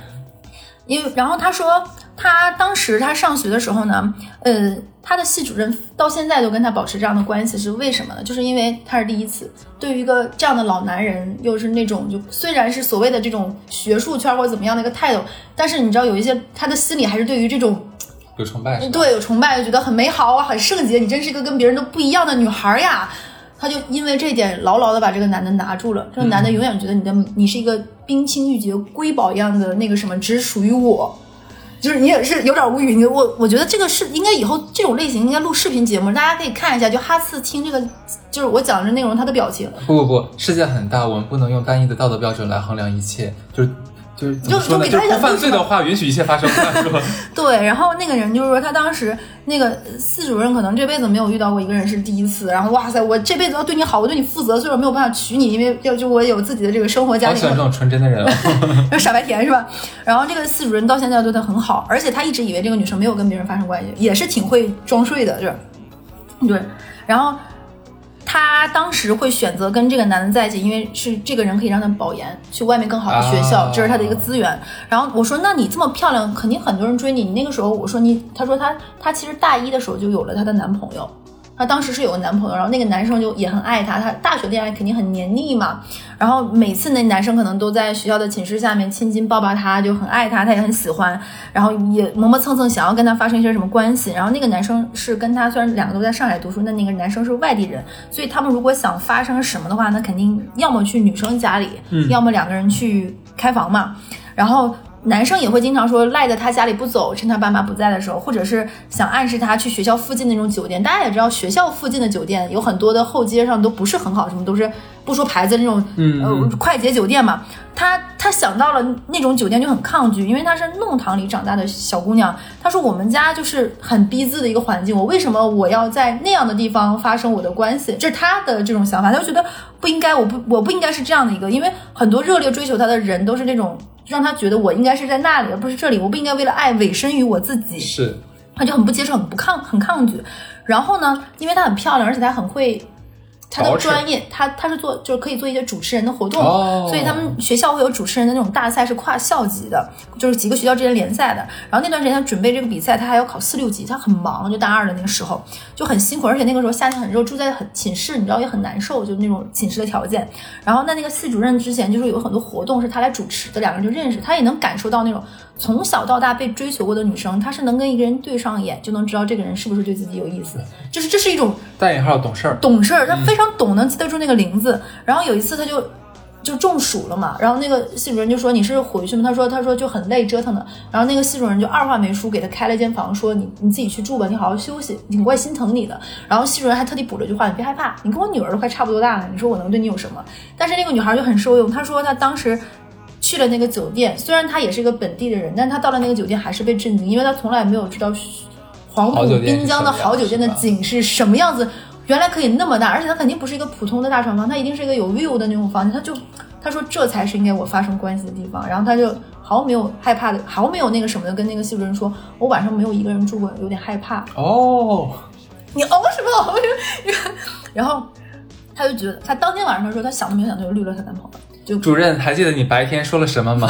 因为然后她说，她当时他上学的时候呢，呃，他的系主任到现在都跟他保持这样的关系，是为什么呢？就是因为他是第一次，对于一个这样的老男人，又是那种就虽然是所谓的这种学术圈或者怎么样的一个态度，但是你知道有一些他的心里还是对于这种 有崇拜是吧？对有崇拜，就觉得很美好啊，很圣洁，你真是一个跟别人都不一样的女孩呀。他就因为这一点牢牢的把这个男的拿住了，这个男的永远觉得你的你是一个冰清玉洁、瑰宝一样的那个什么，只属于我。就是你也是有点无语，你我我觉得这个是应该以后这种类型应该录视频节目，大家可以看一下，就哈次听这个，就是我讲的内容，他的表情，不不不，世界很大，我们不能用单一的道德标准来衡量一切。就是就？就就犯罪的话，允许一切发生。是吧？对，然后那个人就是说，他当时那个系主任可能这辈子没有遇到过一个人是第一次，然后哇塞，我这辈子要对你好，我对你负责，所以我没有办法娶你，因为要就我有自己的这个生活家庭好喜欢这种纯真的人哦。就傻白甜是吧？然后这个系主任到现在对他很好，而且他一直以为这个女生没有跟别人发生关系，也是挺会装睡的，就是对。然后她当时会选择跟这个男的在一起，因为是这个人可以让她保研，去外面更好的学校，这是她的一个资源。然后我说，那你这么漂亮，肯定很多人追你。你那个时候，我说你，她说她，她其实大一的时候就有了她的男朋友。她当时是有个男朋友，然后那个男生就也很爱她，她大学恋爱肯定很黏腻嘛，然后每次那男生可能都在学校的寝室下面亲亲抱抱她，就很爱她，她也很喜欢，然后也磨磨蹭蹭想要跟她发生一些什么关系。然后那个男生是跟她虽然两个都在上海读书，但那个男生是外地人，所以他们如果想发生什么的话，那肯定要么去女生家里，要么两个人去开房嘛。然后男生也会经常说赖在他家里不走，趁他爸妈不在的时候，或者是想暗示他去学校附近那种酒店。大家也知道，学校附近的酒店有很多的后街上都不是很好，什么都是不说牌子那种，嗯呃，快捷酒店嘛。他他想到了那种酒店就很抗拒，因为她是弄堂里长大的小姑娘。她说我们家就是很逼仄的一个环境，我为什么我要在那样的地方发生我的关系？这是她的这种想法，她就觉得不应该，我不我不应该是这样的一个，因为很多热烈追求她的人都是那种。让他觉得我应该是在那里，而不是这里。我不应该为了爱委身于我自己。是，他就很不接受，很不抗，很抗拒。然后呢，因为她很漂亮，而且她很会。她的专业，他他是做就是可以做一些主持人的活动，哦所以他们学校会有主持人的那种大赛，是跨校级的，就是几个学校之间联赛的。然后那段时间他准备这个比赛，他还要考四六级，他很忙，就大二的那个时候就很辛苦，而且那个时候夏天很热，住在很寝室，你知道也很难受，就那种寝室的条件。然后那那个系主任之前就是有很多活动是他来主持的，两个人就认识，他也能感受到那种从小到大被追求过的女生，她是能跟一个人对上眼，就能知道这个人是不是对自己有意思，就是这是一种带引号懂事儿。懂事儿，他非常懂，能记得住那个名字。然后有一次他就就中暑了嘛，然后那个系主任就说你是回去吗？他说他说就很累折腾的。然后那个系主任就二话没说给他开了间房，说你你自己去住吧，你好好休息，挺怪心疼你的。然后系主任还特地补了句话，你别害怕，你跟我女儿都快差不多大了，你说我能对你有什么？但是那个女孩就很受用，她说她当时。去了那个酒店，虽然她也是一个本地的人，但她到了那个酒店还是被震惊，因为她从来没有知道黄浦滨江的好酒店的景是什么样子。原来可以那么大，而且它肯定不是一个普通的大床房，它一定是一个有 view 的那种房间。他就他说这才是应该我发生关系的地方，然后他就毫没有害怕的，毫没有那个什么的跟那个系主任说，我晚上没有一个人住过，有点害怕。哦，你哦什么哦？然后他就觉得，他当天晚上的时候他想都没有想，他就绿了他男朋友。就主任还记得你白天说了什么吗？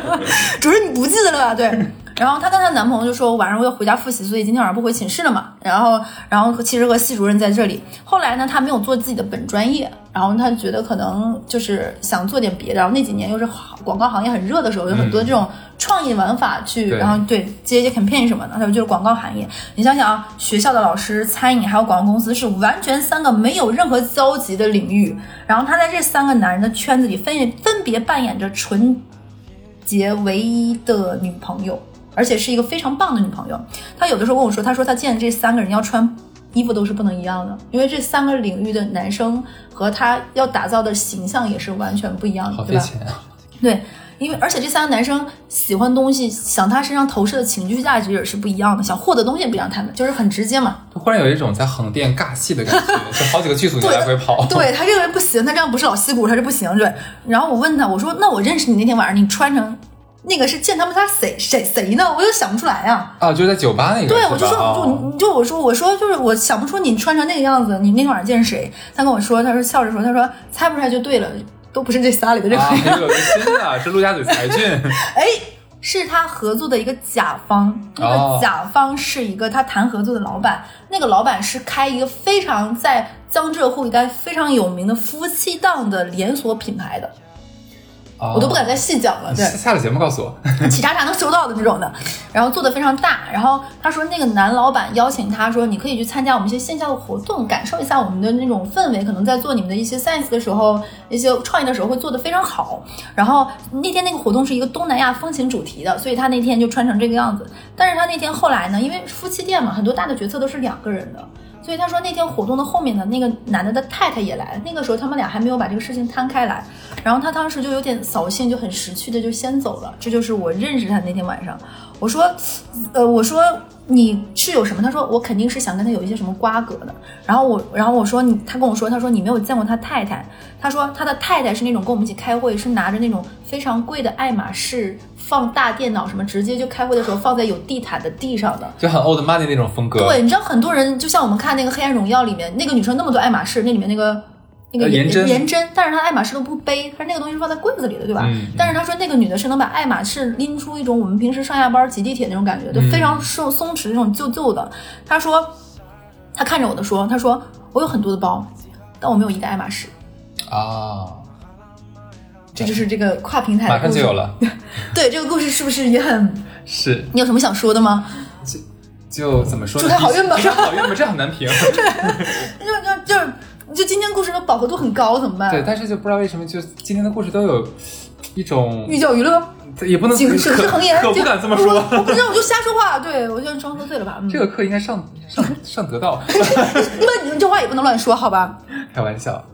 主任你不记得了吧？对。然后她跟她男朋友就说晚上我要回家复习，所以今天晚上不回寝室了嘛。然后，然后其实和系主任在这里。后来呢，她没有做自己的本专业，然后她觉得可能就是想做点别的。然后那几年又是广告行业很热的时候，有很多这种创意玩法去，对然后对接一些 campaign 什么的。她说就是广告行业。你想想啊，学校的老师、餐饮还有广告公司是完全三个没有任何交集的领域。然后她在这三个男人的圈子里分分别扮演着纯洁唯一的女朋友，而且是一个非常棒的女朋友。她有的时候跟我说，她说她见这三个人要穿衣服都是不能一样的，因为这三个领域的男生和她要打造的形象也是完全不一样的，好费对吧？钱啊！对，因为而且这三个男生喜欢东西，想他身上投射的情绪价值也是不一样的，想获得东西也不一样，他们就是很直接嘛。忽然有一种在横店尬戏的感觉，就好几个剧组你来回跑。对他这个人不行，他这样不是老戏骨，他是不行。对，然后我问他，我说那我认识你那天晚上，你穿成那个是见他们仨谁谁谁呢？我又想不出来呀、啊，就在酒吧那个。对，我就说，哦就你就我说，我说就是我想不出你穿成那个样子，你那天晚上见谁？他跟我说，他说笑着说，他说猜不出来就对了，都不是这仨里的任何啊，一个。有个新的，是陆家嘴才俊。哎，是他合作的一个甲方，那哦个甲方是一个他谈合作的老板，那个老板是开一个非常在江浙沪一带非常有名的夫妻档的连锁品牌的，我都不敢再细讲了。对下，了节目告诉我。企查查能收到的这种的，然后做的非常大。然后他说那个男老板邀请他说，你可以去参加我们一些线下的活动，感受一下我们的那种氛围。可能在做你们的一些 science 的时候，一些创意的时候会做的非常好。然后那天那个活动是一个东南亚风情主题的，所以他那天就穿成这个样子。但是他那天后来呢，因为夫妻店嘛，很多大的决策都是两个人的。所以他说那天活动的后面的那个男的的太太也来了，那个时候他们俩还没有把这个事情摊开来，然后他当时就有点扫兴，就很识趣的就先走了。这就是我认识他那天晚上，我说，呃，我说你是有什么？他说我肯定是想跟他有一些什么瓜葛的。然后我，然后我说你，他跟我说，他说你没有见过他太太，他说他的太太是那种跟我们一起开会，是拿着那种非常贵的爱马仕放大电脑什么，直接就开会的时候放在有地毯的地上的。就很 old money 那种风格。对，你知道很多人就像我们看那个《黑暗荣耀》里面那个女生那么多爱马仕，那里面那个那个呃颜真颜真，但是她爱马仕都不背，她那个东西是放在柜子里的，对吧？嗯但是她说那个女的是能把爱马仕拎出一种我们平时上下班挤地铁那种感觉，就非常松松弛那种旧旧的。她说，她看着我的说，她说我有很多的包，但我没有一个爱马仕。啊，这就是这个跨平台的马上就有了。对这个故事是不是也很？是，你有什么想说的吗？就就怎么说呢？祝他好运吧祝他好运吧，这很难评。就就就是就今天故事的饱和度很高，怎么办？对，但是就不知道为什么，就今天的故事都有一种寓教于乐。也不能警省之恒言，不敢这么说。我我不知道，我就瞎说话。对我就装喝醉了吧？嗯、这个课应该上上上得到，那你们这话也不能乱说，好吧？开玩笑。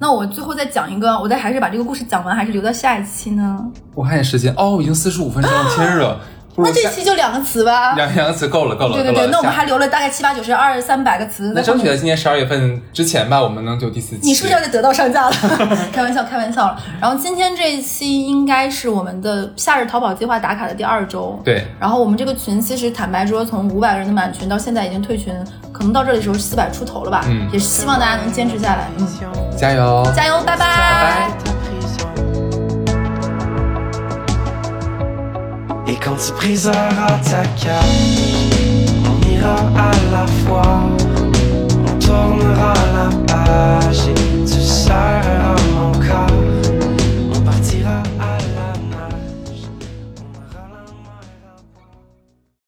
那我最后再讲一个，我再还是把这个故事讲完，还是留到下一期呢？我看见时间，哦，已经四十五分钟了，天热。那这期就两个词吧。两两个词够了，够了，对对对，够了那我们还留了大概七八九十二三百个词。那争取在今年十二月份之前吧，我们能就第四期。你是不是要在得到上架了？开玩笑，开玩笑了。然后今天这一期应该是我们的夏日淘宝计划打卡的第二周。对，然后我们这个群其实坦白说，从五百个人的满群到现在已经退群，可能到这里时候四百出头了吧。嗯也是希望大家能坚持下来。嗯，加油！加油，拜拜拜。拜。Et quand tu briseras ta cage, on ira à la fois, on tournera la page et tu serreras mon corps.